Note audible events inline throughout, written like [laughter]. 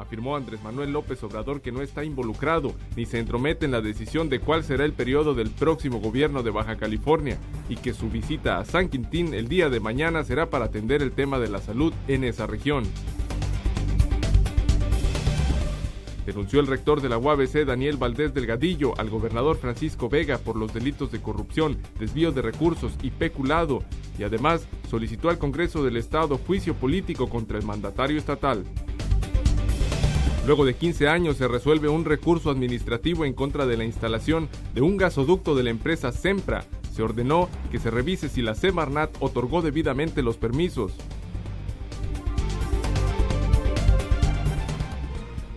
afirmó Andrés Manuel López Obrador que no está involucrado ni se entromete en la decisión de cuál será el periodo del próximo gobierno de Baja California y que su visita a San Quintín el día de mañana será para atender el tema de la salud en esa región. denunció el rector de la UABC Daniel Valdés Delgadillo al gobernador Francisco Vega por los delitos de corrupción, desvío de recursos y peculado, y además solicitó al Congreso del Estado juicio político contra el mandatario estatal. Luego de 15 años se resuelve un recurso administrativo en contra de la instalación de un gasoducto de la empresa Sempra. Se ordenó que se revise si la Semarnat otorgó debidamente los permisos.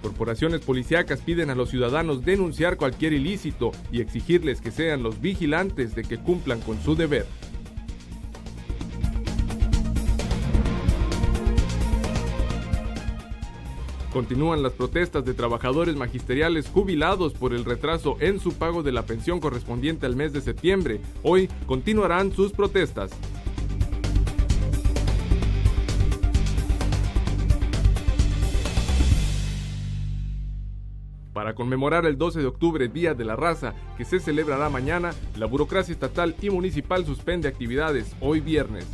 Corporaciones policíacas piden a los ciudadanos denunciar cualquier ilícito y exigirles que sean los vigilantes de que cumplan con su deber. Continúan las protestas de trabajadores magisteriales jubilados por el retraso en su pago de la pensión correspondiente al mes de septiembre. Hoy continuarán sus protestas. Para conmemorar el 12 de octubre, Día de la Raza, que se celebrará mañana, la burocracia estatal y municipal suspende actividades hoy viernes.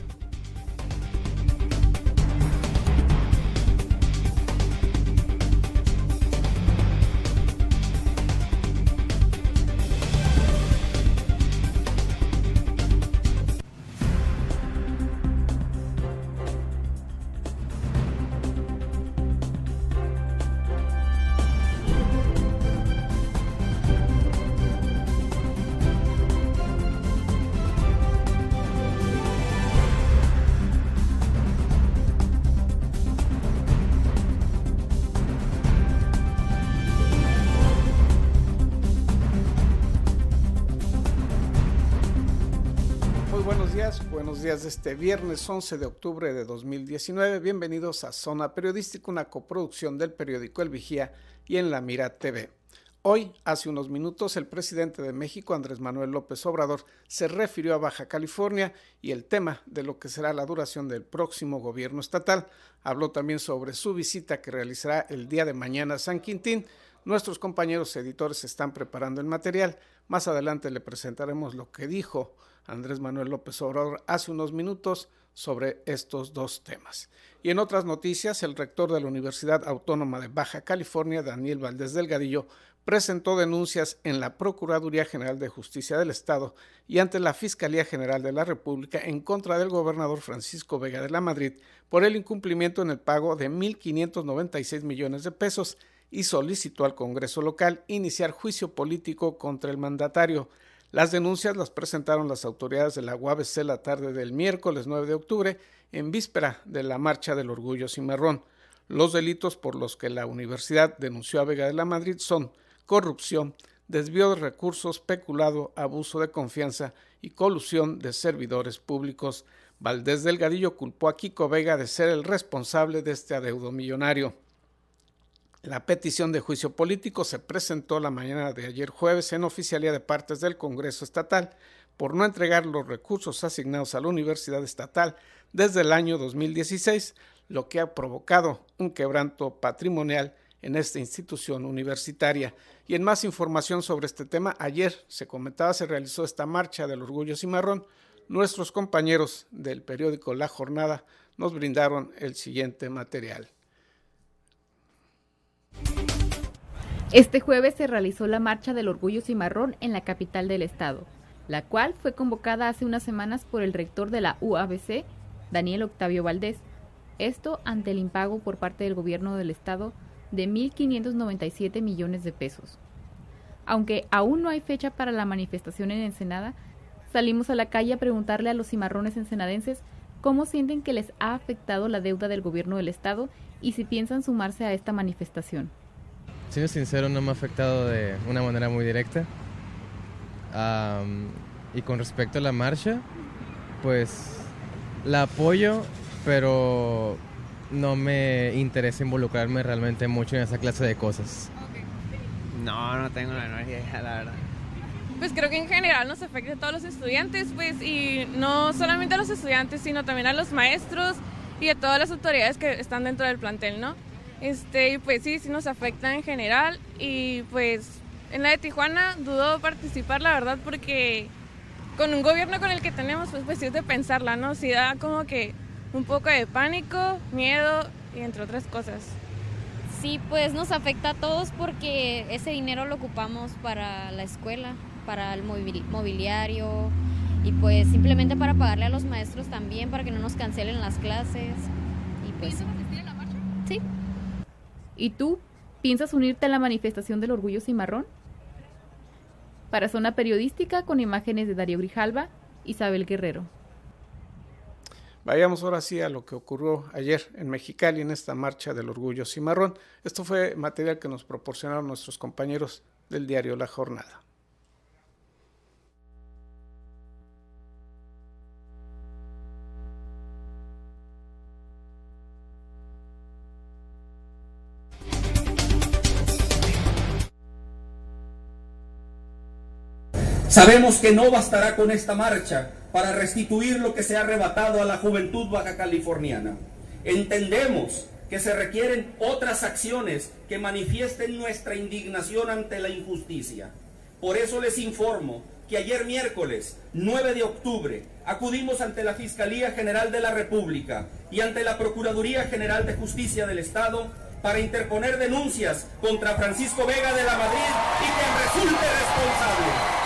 Días de este viernes 11 de octubre de 2019. Bienvenidos a Zona Periodística, una coproducción del periódico El Vigía y en La Mira TV. Hoy, hace unos minutos, el presidente de México, Andrés Manuel López Obrador, se refirió a Baja California y el tema de lo que será la duración del próximo gobierno estatal. Habló también sobre su visita que realizará el día de mañana a San Quintín. Nuestros compañeros editores están preparando el material. Más adelante le presentaremos lo que dijo Andrés Manuel López Obrador hace unos minutos sobre estos dos temas. Y en otras noticias, el rector de la Universidad Autónoma de Baja California, Daniel Valdés Delgadillo, presentó denuncias en la Procuraduría General de Justicia del Estado y ante la Fiscalía General de la República en contra del gobernador Francisco Vega de la Madrid por el incumplimiento en el pago de 1.596 millones de pesos y solicitó al Congreso local iniciar juicio político contra el mandatario. Las denuncias las presentaron las autoridades de la UABC la tarde del miércoles 9 de octubre, en víspera de la Marcha del Orgullo Cimarrón. Los delitos por los que la universidad denunció a Vega de la Madrid son corrupción, desvío de recursos, peculado, abuso de confianza y colusión de servidores públicos. Valdés Delgadillo culpó a Kiko Vega de ser el responsable de este adeudo millonario. La petición de juicio político se presentó la mañana de ayer jueves en oficialía de partes del Congreso Estatal por no entregar los recursos asignados a la Universidad Estatal desde el año 2016, lo que ha provocado un quebranto patrimonial en esta institución universitaria. Y en más información sobre este tema, ayer se comentaba, se realizó esta marcha del orgullo cimarrón. Nuestros compañeros del periódico La Jornada nos brindaron el siguiente material. Este jueves se realizó la Marcha del Orgullo Cimarrón en la capital del estado, la cual fue convocada hace unas semanas por el rector de la UABC, Daniel Octavio Valdés. Esto ante el impago por parte del gobierno del estado de 1.597 millones de pesos. Aunque aún no hay fecha para la manifestación en Ensenada, salimos a la calle a preguntarle a los cimarrones ensenadenses cómo sienten que les ha afectado la deuda del gobierno del estado y si piensan sumarse a esta manifestación. Siendo sincero, no me ha afectado de una manera muy directa. y con respecto a la marcha, pues la apoyo, pero no me interesa involucrarme realmente mucho en esa clase de cosas. No, no tengo la energía, [laughs] la verdad. Pues creo que en general nos afecta a todos los estudiantes, pues, y no solamente a los estudiantes, sino también a los maestros y a todas las autoridades que están dentro del plantel, ¿no? Este, pues sí, sí nos afecta en general y pues en la de Tijuana dudó participar, la verdad, porque con un gobierno con el que tenemos, pues, pues sí es de pensarla, ¿no? Sí da como que un poco de pánico, miedo y entre otras cosas. Sí, pues nos afecta a todos porque ese dinero lo ocupamos para la escuela, para el mobiliario y pues simplemente para pagarle a los maestros también para que no nos cancelen las clases. Y pues. ¿Y tú piensas unirte a la manifestación del orgullo cimarrón? Para Zona Periodística, con imágenes de Darío Grijalva, Isabel Guerrero. Vayamos ahora sí a lo que ocurrió ayer en Mexicali en esta marcha del orgullo cimarrón. Esto fue material que nos proporcionaron nuestros compañeros del diario La Jornada. Sabemos que no bastará con esta marcha para restituir lo que se ha arrebatado a la juventud baja californiana. Entendemos que se requieren otras acciones que manifiesten nuestra indignación ante la injusticia. Por eso les informo que ayer miércoles 9 de octubre acudimos ante la Fiscalía General de la República y ante la Procuraduría General de Justicia del Estado para interponer denuncias contra Francisco Vega de la Madrid y quien resulte responsable.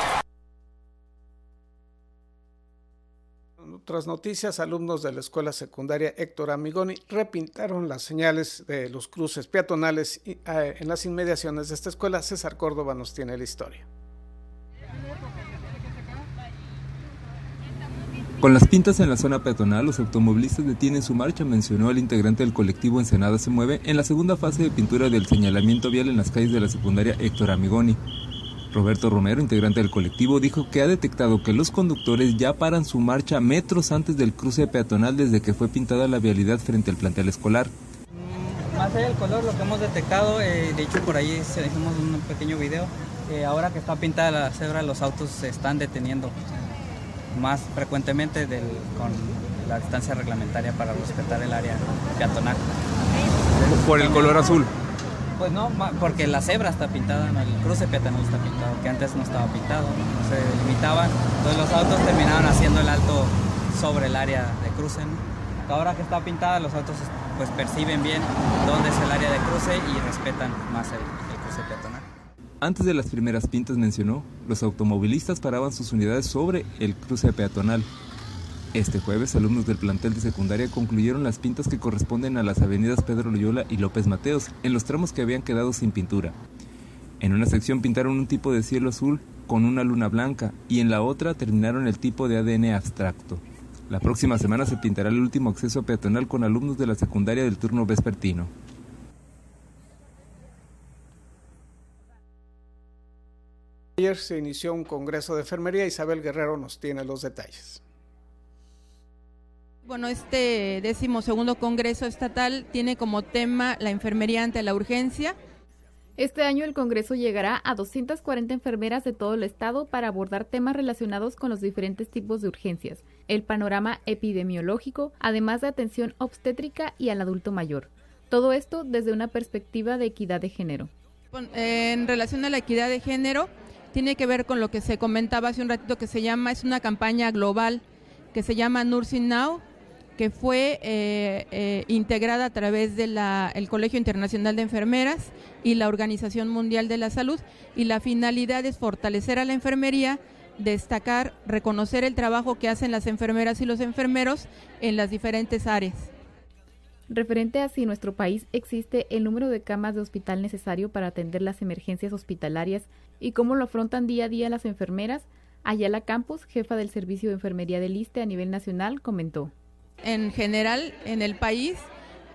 Otras noticias, alumnos de la escuela secundaria Héctor Amigoni repintaron las señales de los cruces peatonales eh, en las inmediaciones de esta escuela. César Córdoba nos tiene la historia. Con las pintas en la zona peatonal, los automovilistas detienen su marcha, mencionó el integrante del colectivo Ensenada se mueve en la segunda fase de pintura del señalamiento vial en las calles de la secundaria Héctor Amigoni. Roberto Romero, integrante del colectivo, dijo que ha detectado que los conductores ya paran su marcha metros antes del cruce peatonal desde que fue pintada la vialidad frente al plantel escolar. Mm, más allá del color, lo que hemos detectado, eh, de hecho por ahí hicimos un pequeño video, eh, ahora que está pintada la cebra los autos se están deteniendo más frecuentemente con la distancia reglamentaria para respetar el área peatonal. ¿Por el color azul? Pues no, porque la cebra está pintada, el cruce peatonal está pintado, que antes no estaba pintado, no se limitaban. Entonces los autos terminaban haciendo el alto sobre el área de cruce. Ahora que está pintada, los autos pues perciben bien dónde es el área de cruce y respetan más el, el cruce peatonal. Antes de las primeras pintas mencionó, los automovilistas paraban sus unidades sobre el cruce peatonal este jueves, alumnos del plantel de secundaria concluyeron las pintas que corresponden a las avenidas Pedro Loyola y López Mateos, en los tramos que habían quedado sin pintura. En una sección pintaron un tipo de cielo azul con una luna blanca y en la otra terminaron el tipo de ADN abstracto. La próxima semana se pintará el último acceso peatonal con alumnos de la secundaria del turno vespertino. Ayer se inició un congreso de enfermería. Isabel Guerrero nos tiene los detalles. Bueno, este décimo segundo Congreso Estatal tiene como tema la enfermería ante la urgencia. Este año el Congreso llegará a 240 enfermeras de todo el estado para abordar temas relacionados con los diferentes tipos de urgencias, el panorama epidemiológico, además de atención obstétrica y al adulto mayor. Todo esto desde una perspectiva de equidad de género. En relación a la equidad de género, tiene que ver con lo que se comentaba hace un ratito que se llama, es una campaña global que se llama Nursing Now, que fue eh, eh, integrada a través del Colegio Internacional de Enfermeras y la Organización Mundial de la Salud y la finalidad es fortalecer a la enfermería, destacar, reconocer el trabajo que hacen las enfermeras y los enfermeros en las diferentes áreas. Referente a si nuestro país existe el número de camas de hospital necesario para atender las emergencias hospitalarias y cómo lo afrontan día a día las enfermeras, Ayala Campos, jefa del Servicio de Enfermería del ISTE a nivel nacional, comentó en general en el país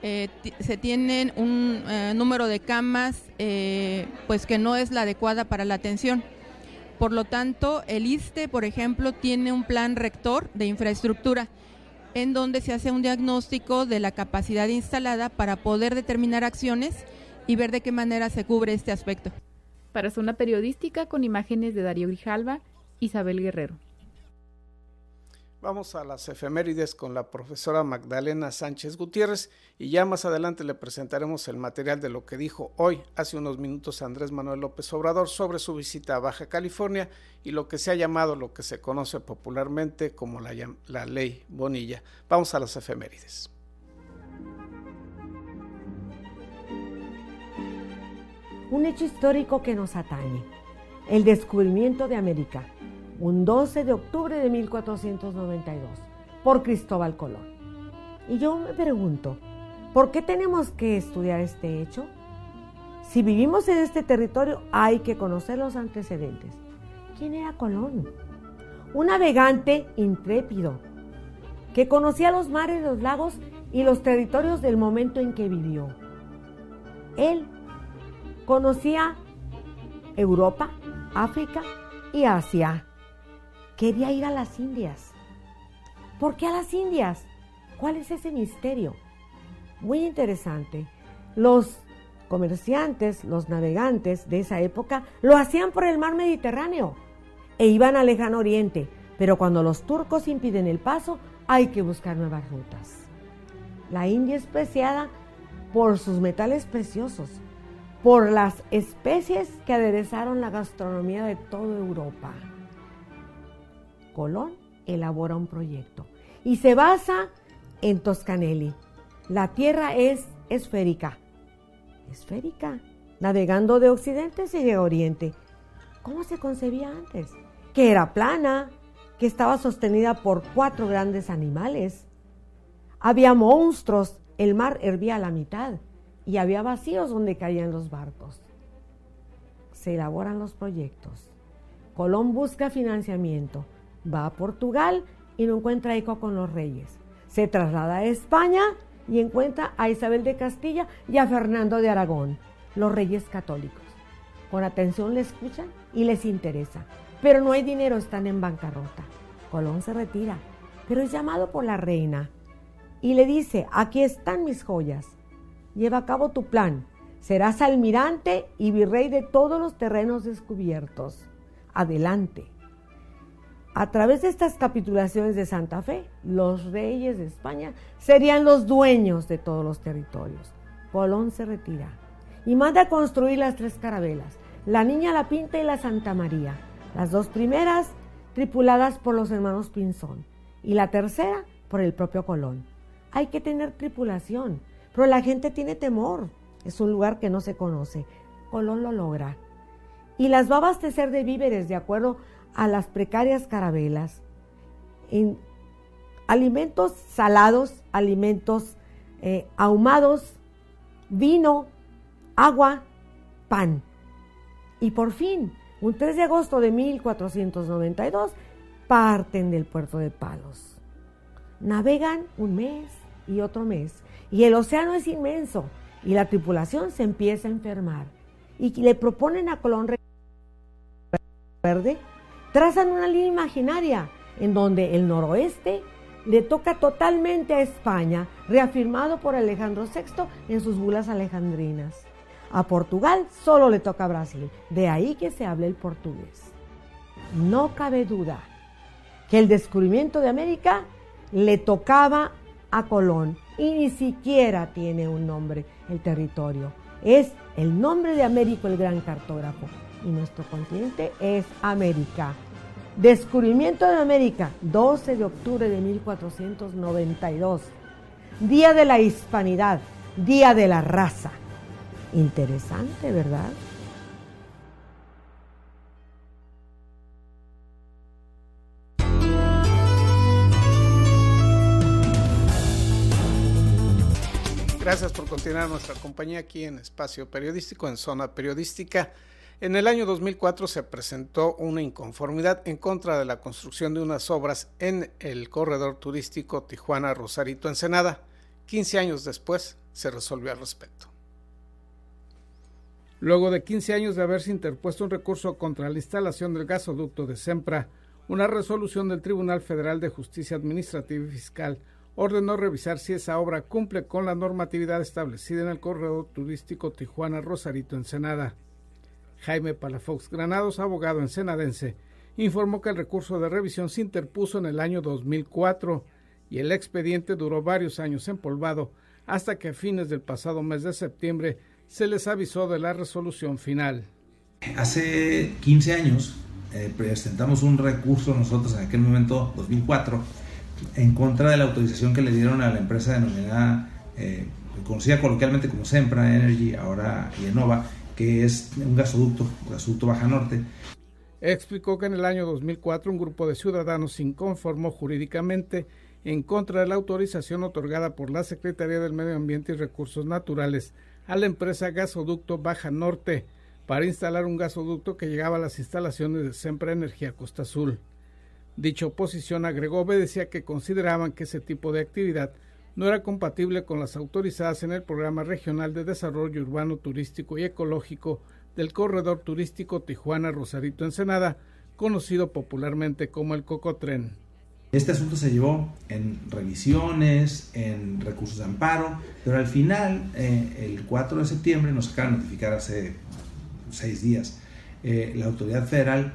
eh, se tienen un eh, número de camas eh, pues que no es la adecuada para la atención. Por lo tanto, el ISTE, por ejemplo, tiene un plan rector de infraestructura en donde se hace un diagnóstico de la capacidad instalada para poder determinar acciones y ver de qué manera se cubre este aspecto. Para Zona Periodística, con imágenes de Darío Grijalva, Isabel Guerrero. Vamos a las efemérides con la profesora Magdalena Sánchez Gutiérrez y ya más adelante le presentaremos el material de lo que dijo hoy, hace unos minutos, Andrés Manuel López Obrador sobre su visita a Baja California y lo que se ha llamado, lo que se conoce popularmente como la, la ley Bonilla. Vamos a las efemérides. Un hecho histórico que nos atañe, el descubrimiento de América un 12 de octubre de 1492, por Cristóbal Colón. Y yo me pregunto, ¿por qué tenemos que estudiar este hecho? Si vivimos en este territorio hay que conocer los antecedentes. ¿Quién era Colón? Un navegante intrépido que conocía los mares, los lagos y los territorios del momento en que vivió. Él conocía Europa, África y Asia quería ir a las Indias. ¿Por qué a las Indias? ¿Cuál es ese misterio? Muy interesante. Los comerciantes, los navegantes de esa época lo hacían por el mar Mediterráneo e iban al lejano oriente, pero cuando los turcos impiden el paso hay que buscar nuevas rutas. La India es preciada por sus metales preciosos, por las especies que aderezaron la gastronomía de toda Europa. Colón elabora un proyecto y se basa en Toscanelli. La Tierra es esférica. Esférica. Navegando de occidente se llega a oriente. ¿Cómo se concebía antes? Que era plana, que estaba sostenida por cuatro grandes animales. Había monstruos, el mar hervía a la mitad y había vacíos donde caían los barcos. Se elaboran los proyectos. Colón busca financiamiento va a Portugal y no encuentra eco con los reyes. Se traslada a España y encuentra a Isabel de Castilla y a Fernando de Aragón, los reyes católicos. Con atención le escuchan y les interesa, pero no hay dinero, están en bancarrota. Colón se retira, pero es llamado por la reina y le dice, aquí están mis joyas, lleva a cabo tu plan, serás almirante y virrey de todos los terrenos descubiertos. Adelante. A través de estas capitulaciones de Santa Fe, los reyes de España serían los dueños de todos los territorios. Colón se retira y manda construir las tres carabelas, la Niña La Pinta y la Santa María, las dos primeras tripuladas por los hermanos Pinzón y la tercera por el propio Colón. Hay que tener tripulación, pero la gente tiene temor. Es un lugar que no se conoce. Colón lo logra. Y las va a abastecer de víveres de acuerdo a las precarias carabelas en alimentos salados, alimentos eh, ahumados, vino, agua, pan. Y por fin, un 3 de agosto de 1492, parten del puerto de Palos. Navegan un mes y otro mes, y el océano es inmenso, y la tripulación se empieza a enfermar. Y le proponen a Colón Verde trazan una línea imaginaria en donde el noroeste le toca totalmente a España, reafirmado por Alejandro VI en sus bulas alejandrinas. A Portugal solo le toca a Brasil, de ahí que se hable el portugués. No cabe duda que el descubrimiento de América le tocaba a Colón y ni siquiera tiene un nombre el territorio. Es el nombre de Américo el gran cartógrafo y nuestro continente es América. Descubrimiento de América, 12 de octubre de 1492. Día de la Hispanidad, Día de la Raza. Interesante, ¿verdad? Gracias por continuar nuestra compañía aquí en Espacio Periodístico, en Zona Periodística. En el año 2004 se presentó una inconformidad en contra de la construcción de unas obras en el corredor turístico Tijuana-Rosarito-Ensenada. 15 años después se resolvió al respecto. Luego de 15 años de haberse interpuesto un recurso contra la instalación del gasoducto de Sempra, una resolución del Tribunal Federal de Justicia Administrativa y Fiscal ordenó revisar si esa obra cumple con la normatividad establecida en el corredor turístico Tijuana-Rosarito-Ensenada. Jaime Palafox Granados, abogado en Senadense, informó que el recurso de revisión se interpuso en el año 2004 y el expediente duró varios años empolvado hasta que a fines del pasado mes de septiembre se les avisó de la resolución final. Hace 15 años eh, presentamos un recurso nosotros en aquel momento, 2004, en contra de la autorización que le dieron a la empresa denominada, eh, conocida coloquialmente como Sempra Energy, ahora Yenova, que es un gasoducto, gasoducto Baja Norte. Explicó que en el año 2004 un grupo de ciudadanos se inconformó jurídicamente en contra de la autorización otorgada por la Secretaría del Medio Ambiente y Recursos Naturales a la empresa Gasoducto Baja Norte para instalar un gasoducto que llegaba a las instalaciones de Sempra Energía Costa Azul. Dicha oposición agregó obedecía que consideraban que ese tipo de actividad no era compatible con las autorizadas en el Programa Regional de Desarrollo Urbano Turístico y Ecológico del Corredor Turístico Tijuana-Rosarito Ensenada, conocido popularmente como el Cocotren. Este asunto se llevó en revisiones, en recursos de amparo, pero al final, eh, el 4 de septiembre, nos acaban de notificar hace seis días, eh, la autoridad federal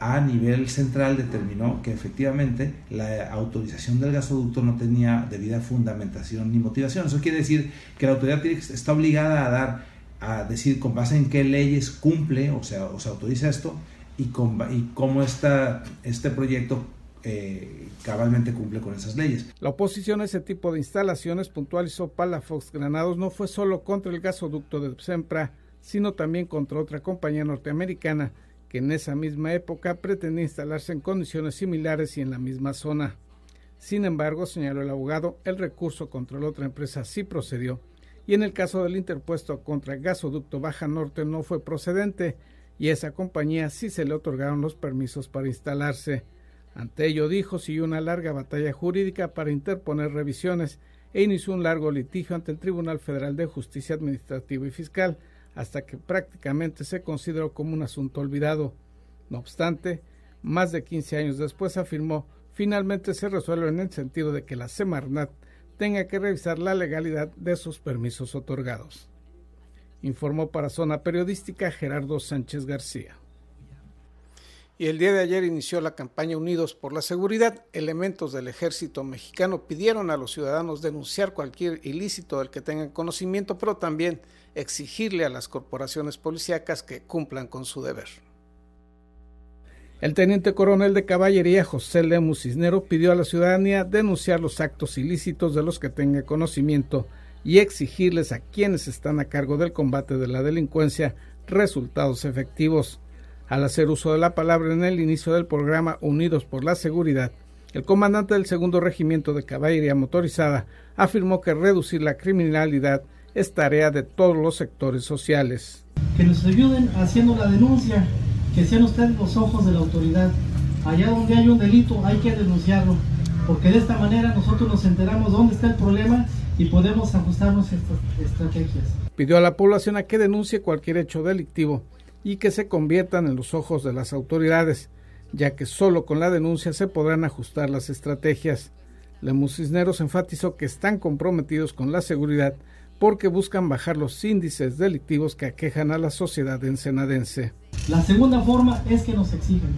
a nivel central determinó que efectivamente la autorización del gasoducto no tenía debida fundamentación ni motivación. Eso quiere decir que la autoridad está obligada a dar, a decir con base en qué leyes cumple o sea, o se autoriza esto y, con, y cómo está este proyecto eh, cabalmente cumple con esas leyes. La oposición a ese tipo de instalaciones, puntualizó Palafox Granados, no fue solo contra el gasoducto de Sempra, sino también contra otra compañía norteamericana que en esa misma época pretendía instalarse en condiciones similares y en la misma zona. Sin embargo, señaló el abogado, el recurso contra la otra empresa sí procedió, y en el caso del interpuesto contra Gasoducto Baja Norte no fue procedente, y esa compañía sí se le otorgaron los permisos para instalarse. Ante ello dijo siguió una larga batalla jurídica para interponer revisiones e inició un largo litigio ante el Tribunal Federal de Justicia Administrativa y Fiscal, hasta que prácticamente se consideró como un asunto olvidado. No obstante, más de 15 años después afirmó, finalmente se resuelve en el sentido de que la Semarnat tenga que revisar la legalidad de sus permisos otorgados. Informó para Zona Periodística Gerardo Sánchez García y el día de ayer inició la campaña Unidos por la Seguridad. Elementos del ejército mexicano pidieron a los ciudadanos denunciar cualquier ilícito del que tengan conocimiento, pero también exigirle a las corporaciones policíacas que cumplan con su deber. El teniente coronel de caballería José Lemus Cisnero pidió a la ciudadanía denunciar los actos ilícitos de los que tenga conocimiento y exigirles a quienes están a cargo del combate de la delincuencia resultados efectivos. Al hacer uso de la palabra en el inicio del programa Unidos por la Seguridad, el comandante del segundo regimiento de caballería motorizada afirmó que reducir la criminalidad es tarea de todos los sectores sociales. Que nos ayuden haciendo la denuncia, que sean ustedes los ojos de la autoridad. Allá donde hay un delito hay que denunciarlo, porque de esta manera nosotros nos enteramos dónde está el problema y podemos ajustar nuestras estrategias. Pidió a la población a que denuncie cualquier hecho delictivo y que se conviertan en los ojos de las autoridades, ya que solo con la denuncia se podrán ajustar las estrategias. Lemus Cisneros enfatizó que están comprometidos con la seguridad porque buscan bajar los índices delictivos que aquejan a la sociedad ensenadense. La segunda forma es que nos exigen,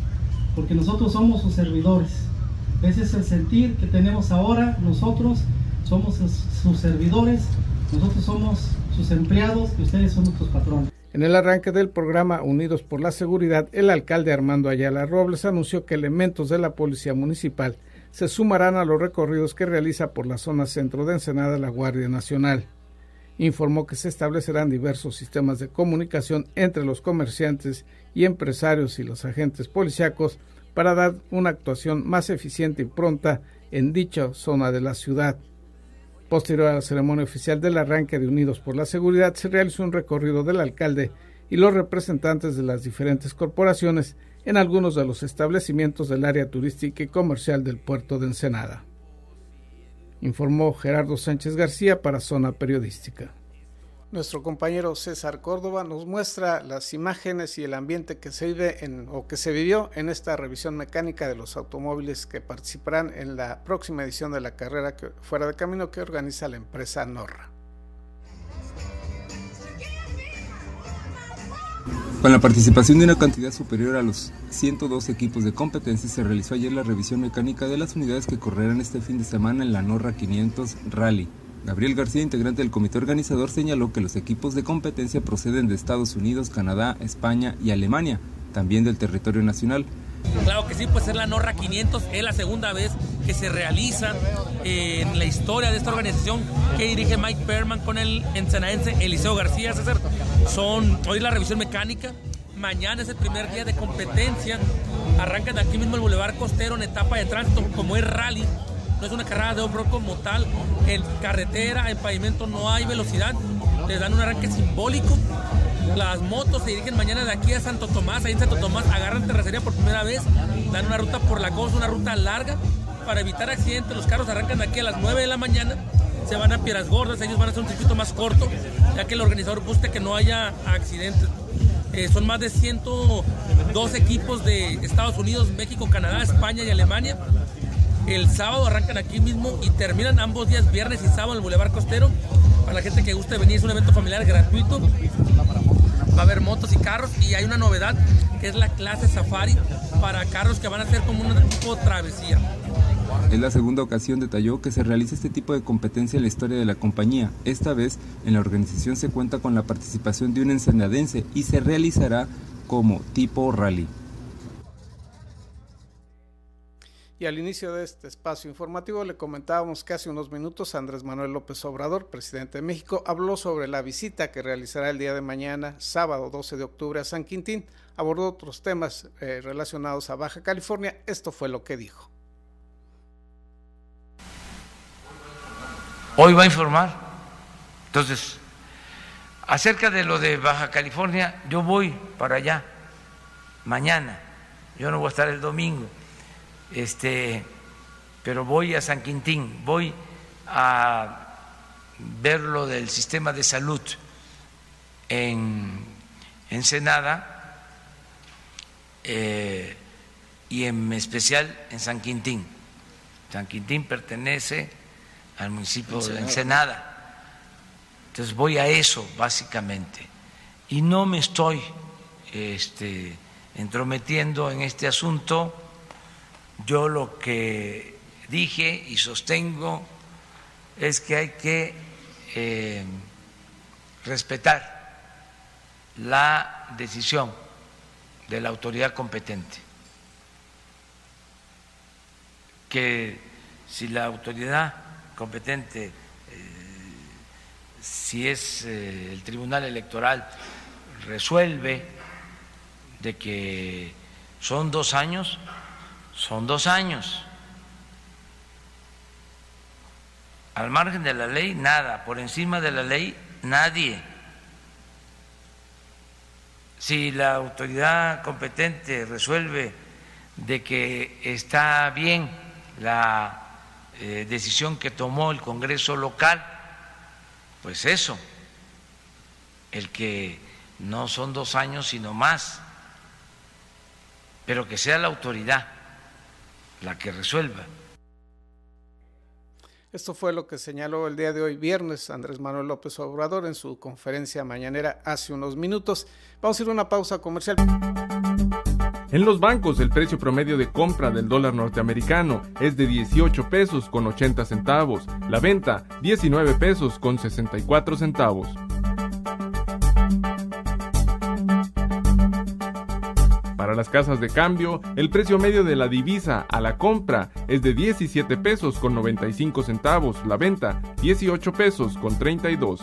porque nosotros somos sus servidores. Ese es el sentir que tenemos ahora, nosotros somos sus servidores, nosotros somos sus empleados y ustedes son nuestros patrones. En el arranque del programa Unidos por la Seguridad, el alcalde Armando Ayala Robles anunció que elementos de la Policía Municipal se sumarán a los recorridos que realiza por la zona centro de Ensenada la Guardia Nacional. Informó que se establecerán diversos sistemas de comunicación entre los comerciantes y empresarios y los agentes policíacos para dar una actuación más eficiente y pronta en dicha zona de la ciudad. Posterior a la ceremonia oficial del arranque de Unidos por la Seguridad, se realizó un recorrido del alcalde y los representantes de las diferentes corporaciones en algunos de los establecimientos del área turística y comercial del puerto de Ensenada. Informó Gerardo Sánchez García para Zona Periodística. Nuestro compañero César Córdoba nos muestra las imágenes y el ambiente que se vive en, o que se vivió en esta revisión mecánica de los automóviles que participarán en la próxima edición de la carrera fuera de camino que organiza la empresa Norra. Con la participación de una cantidad superior a los 102 equipos de competencia, se realizó ayer la revisión mecánica de las unidades que correrán este fin de semana en la Norra 500 Rally. Gabriel García, integrante del comité organizador, señaló que los equipos de competencia proceden de Estados Unidos, Canadá, España y Alemania, también del territorio nacional. Claro que sí, pues es la Norra 500, es la segunda vez que se realiza en la historia de esta organización que dirige Mike Perman con el ensenadense Eliseo García. César. Son, hoy la revisión mecánica, mañana es el primer día de competencia, arrancan de aquí mismo el Boulevard Costero en etapa de tránsito, como es rally, no es una carrera de off como tal, en carretera, en pavimento no hay velocidad, les dan un arranque simbólico las motos se dirigen mañana de aquí a Santo Tomás. Ahí en Santo Tomás agarran terracería por primera vez. Dan una ruta por la costa, una ruta larga. Para evitar accidentes, los carros arrancan de aquí a las 9 de la mañana. Se van a Piedras Gordas. Ellos van a hacer un circuito más corto, ya que el organizador busca que no haya accidentes. Eh, son más de 102 equipos de Estados Unidos, México, Canadá, España y Alemania. El sábado arrancan aquí mismo y terminan ambos días, viernes y sábado, en el Boulevard Costero. Para la gente que guste venir, es un evento familiar gratuito va a haber motos y carros y hay una novedad que es la clase Safari para carros que van a ser como un tipo travesía. Es la segunda ocasión, detalló, que se realiza este tipo de competencia en la historia de la compañía. Esta vez, en la organización se cuenta con la participación de un ensenadense y se realizará como tipo rally. Y al inicio de este espacio informativo le comentábamos que hace unos minutos Andrés Manuel López Obrador, presidente de México, habló sobre la visita que realizará el día de mañana, sábado 12 de octubre, a San Quintín. Abordó otros temas eh, relacionados a Baja California. Esto fue lo que dijo. Hoy va a informar. Entonces, acerca de lo de Baja California, yo voy para allá mañana. Yo no voy a estar el domingo este, pero voy a San Quintín, voy a ver lo del sistema de salud en Ensenada eh, y en especial en San Quintín. San Quintín pertenece al municipio de Ensenada. Entonces voy a eso básicamente. Y no me estoy este, entrometiendo en este asunto yo lo que dije y sostengo es que hay que eh, respetar la decisión de la autoridad competente, que si la autoridad competente, eh, si es eh, el Tribunal Electoral, resuelve de que son dos años, son dos años. Al margen de la ley, nada. Por encima de la ley, nadie. Si la autoridad competente resuelve de que está bien la eh, decisión que tomó el Congreso local, pues eso, el que no son dos años sino más, pero que sea la autoridad la que resuelva. Esto fue lo que señaló el día de hoy, viernes, Andrés Manuel López Obrador en su conferencia mañanera hace unos minutos. Vamos a ir a una pausa comercial. En los bancos el precio promedio de compra del dólar norteamericano es de 18 pesos con 80 centavos, la venta 19 pesos con 64 centavos. Para las casas de cambio, el precio medio de la divisa a la compra es de 17 pesos con 95 centavos, la venta 18 pesos con 32.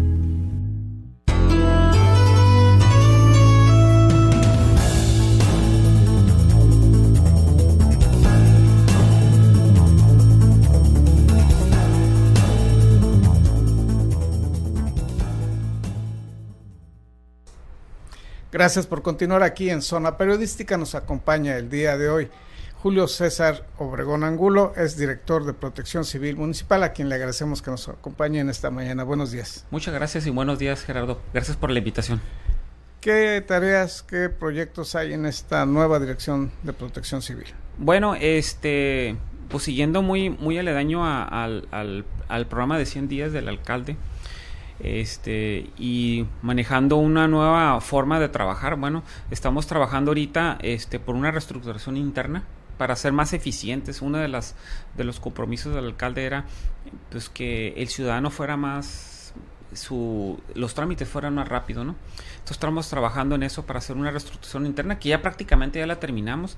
Gracias por continuar aquí en Zona Periodística. Nos acompaña el día de hoy Julio César Obregón Angulo, es director de Protección Civil Municipal, a quien le agradecemos que nos acompañe en esta mañana. Buenos días. Muchas gracias y buenos días, Gerardo. Gracias por la invitación. ¿Qué tareas, qué proyectos hay en esta nueva dirección de Protección Civil? Bueno, este, pues siguiendo muy, muy aledaño al, al, al programa de 100 días del alcalde, este y manejando una nueva forma de trabajar. Bueno, estamos trabajando ahorita este por una reestructuración interna para ser más eficientes. Uno de las de los compromisos del alcalde era pues que el ciudadano fuera más su los trámites fueran más rápido, ¿no? Entonces estamos trabajando en eso para hacer una reestructuración interna que ya prácticamente ya la terminamos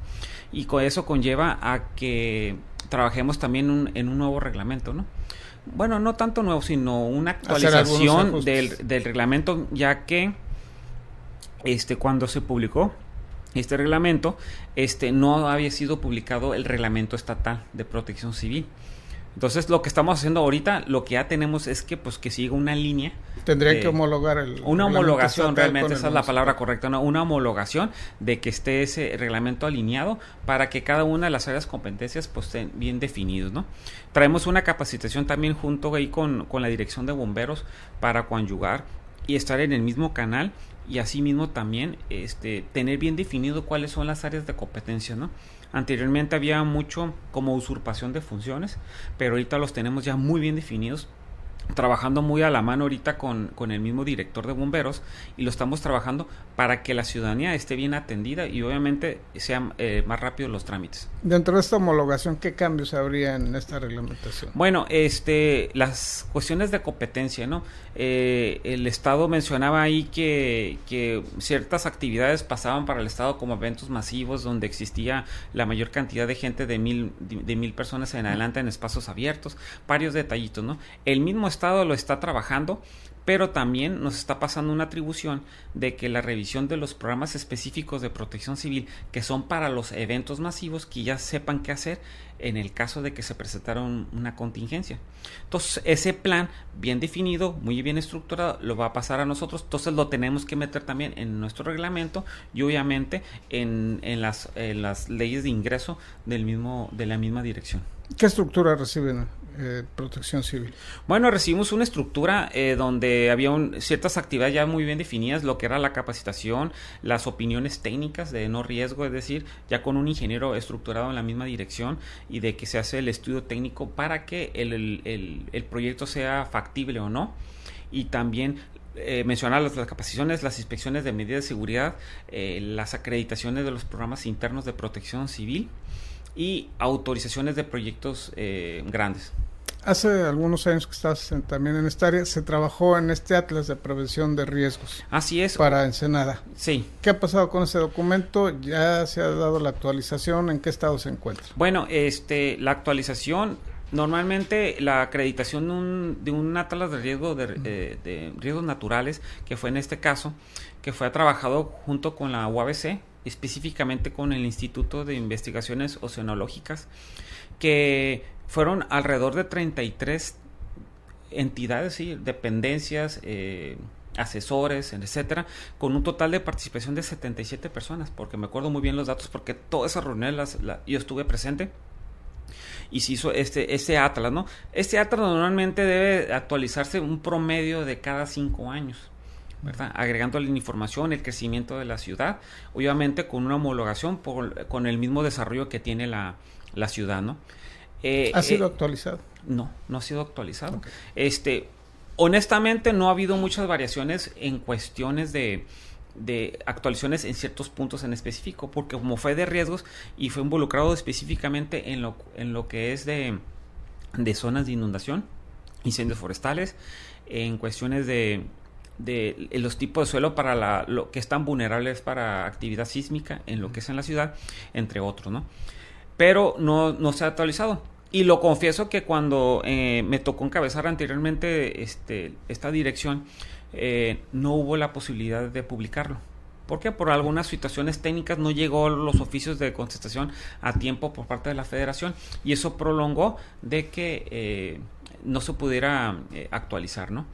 y con eso conlleva a que trabajemos también en un nuevo reglamento, ¿no? bueno, no tanto nuevo, sino una actualización del, del, reglamento, ya que este cuando se publicó este reglamento, este no había sido publicado el reglamento estatal de protección civil. Entonces, lo que estamos haciendo ahorita, lo que ya tenemos es que pues que siga una línea Tendría que homologar el. Una homologación, realmente, esa es la palabra correcta, una homologación de que esté ese reglamento alineado para que cada una de las áreas competencias pues estén bien definidos, ¿no? Traemos una capacitación también junto ahí con, con la dirección de bomberos para conyugar y estar en el mismo canal y asimismo también este, tener bien definido cuáles son las áreas de competencia, ¿no? Anteriormente había mucho como usurpación de funciones, pero ahorita los tenemos ya muy bien definidos trabajando muy a la mano ahorita con, con, el mismo director de bomberos y lo estamos trabajando para que la ciudadanía esté bien atendida y obviamente sean eh, más rápidos los trámites. Dentro de esta homologación, ¿qué cambios habría en esta reglamentación? Bueno, este, las cuestiones de competencia, ¿no? Eh, el Estado mencionaba ahí que, que ciertas actividades pasaban para el Estado como eventos masivos donde existía la mayor cantidad de gente de mil, de mil personas en adelante en espacios abiertos, varios detallitos, ¿no? El mismo Estado lo está trabajando pero también nos está pasando una atribución de que la revisión de los programas específicos de protección civil que son para los eventos masivos que ya sepan qué hacer en el caso de que se presentara una contingencia. Entonces, ese plan bien definido, muy bien estructurado, lo va a pasar a nosotros. Entonces, lo tenemos que meter también en nuestro reglamento y obviamente en, en, las, en las leyes de ingreso del mismo, de la misma dirección. ¿Qué estructura reciben eh, protección civil? Bueno, recibimos una estructura eh, donde había ciertas actividades ya muy bien definidas, lo que era la capacitación, las opiniones técnicas de no riesgo, es decir, ya con un ingeniero estructurado en la misma dirección y de que se hace el estudio técnico para que el proyecto sea factible o no. Y también eh, mencionar las, las, capacitaciones, las inspecciones de medidas de seguridad, eh, las acreditaciones de los programas internos de protección civil y autorizaciones de proyectos eh, grandes. Hace algunos años que estás también en esta área, se trabajó en este Atlas de Prevención de Riesgos. Así es. Para Ensenada. Sí. ¿Qué ha pasado con ese documento? ¿Ya se ha dado la actualización? ¿En qué estado se encuentra? Bueno, este, la actualización, normalmente la acreditación de un, de un Atlas de, riesgo de, eh, de riesgos naturales, que fue en este caso, que fue trabajado junto con la UABC, específicamente con el Instituto de Investigaciones Oceanológicas, que fueron alrededor de 33 entidades, sí, dependencias, eh, asesores, etcétera, con un total de participación de 77 personas, porque me acuerdo muy bien los datos, porque todas esas reuniones yo estuve presente y se hizo este, este Atlas, ¿no? Este Atlas normalmente debe actualizarse un promedio de cada cinco años. ¿verdad? agregando la información, el crecimiento de la ciudad, obviamente con una homologación con el mismo desarrollo que tiene la, la ciudad, ¿no? Eh, ¿Ha sido eh, actualizado? No, no ha sido actualizado. Este, honestamente no ha habido muchas variaciones en cuestiones de, de actualizaciones en ciertos puntos en específico, porque como fue de riesgos y fue involucrado específicamente en lo, en lo que es de, de zonas de inundación, incendios forestales, en cuestiones de, de los tipos de suelo para la, lo que están vulnerables para actividad sísmica en lo que es en la ciudad, entre otros, ¿no? Pero no, no se ha actualizado. Y lo confieso que cuando eh, me tocó encabezar anteriormente este, esta dirección, eh, no hubo la posibilidad de publicarlo. Porque por algunas situaciones técnicas no llegó los oficios de contestación a tiempo por parte de la federación y eso prolongó de que eh, no se pudiera eh, actualizar, ¿no?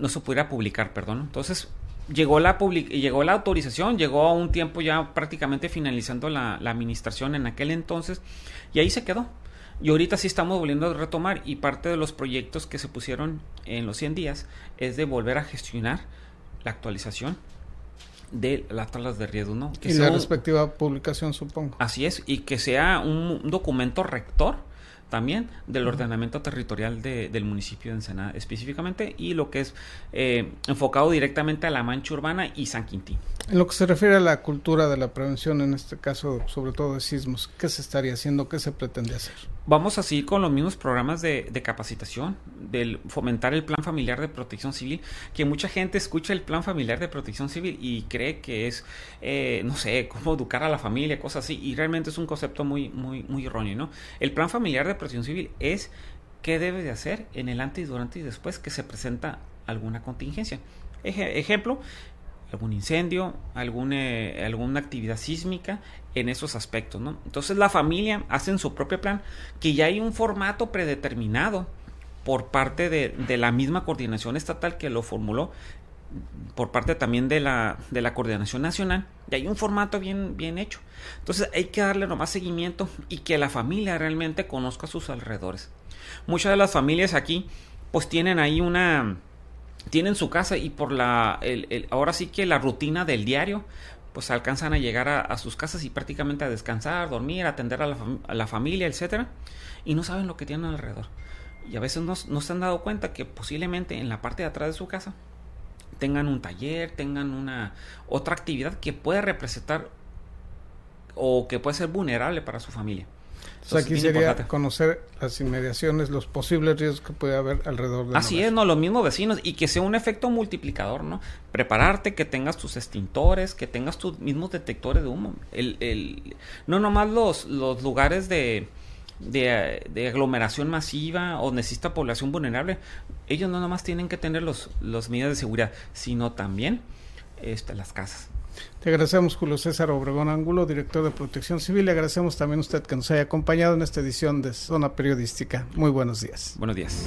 no se pudiera publicar, perdón. Entonces llegó la, llegó la autorización, llegó a un tiempo ya prácticamente finalizando la administración en aquel entonces y ahí se quedó. Y ahorita sí estamos volviendo a retomar y parte de los proyectos que se pusieron en los 100 días es de volver a gestionar la actualización de las tablas de riesgo, ¿no? y la respectiva publicación, supongo. Así es, y que sea un documento rector también del ordenamiento territorial de, del municipio de Ensenada específicamente y lo que es eh, enfocado directamente a la mancha urbana y San Quintín. En lo que se refiere a la cultura de la prevención, en este caso sobre todo de sismos, ¿qué se estaría haciendo? ¿Qué se pretende hacer? Vamos a seguir con los mismos programas de, capacitación, del fomentar el plan familiar de protección civil, que mucha gente escucha el plan familiar de protección civil y cree que es, eh, no sé, cómo educar a la familia, cosas así, y realmente es un concepto muy, muy, muy erróneo, ¿no? El plan familiar de protección civil es qué debe de hacer en el antes, durante y después que se presenta alguna contingencia. ejemplo, algún incendio, eh, alguna actividad sísmica en esos aspectos, ¿no? Entonces la familia hace en su propio plan que ya hay un formato predeterminado por parte de, de, la misma coordinación estatal que lo formuló por parte también de la, de la coordinación nacional y hay un formato bien, bien hecho. Entonces hay que darle nomás seguimiento y que la familia realmente conozca sus alrededores. Muchas de las familias aquí pues tienen ahí una, tienen su casa y por la, el, ahora sí que la rutina del diario pues alcanzan a llegar a, sus casas y prácticamente a descansar, dormir, atender a la, a la familia, etcétera, y no saben lo que tienen alrededor. Y a veces no, no se han dado cuenta que posiblemente en la parte de atrás de su casa tengan un taller, tengan una otra actividad que puede representar o que puede ser vulnerable para su familia. Entonces, aquí sería conocer las inmediaciones, los posibles riesgos que puede haber alrededor de Así es, no, los mismos vecinos y que sea un efecto multiplicador, ¿no? Prepararte, que tengas tus extintores, que tengas tus mismos detectores de humo. El, el, no nomás los, los lugares de, de, aglomeración masiva o necesita población vulnerable, ellos no nomás tienen que tener los, los medidas de seguridad, sino también este, las casas. Te agradecemos Julio César Obregón Ángulo, director de Protección Civil. Le agradecemos también a usted que nos haya acompañado en esta edición de Zona Periodística. Muy buenos días. Buenos días.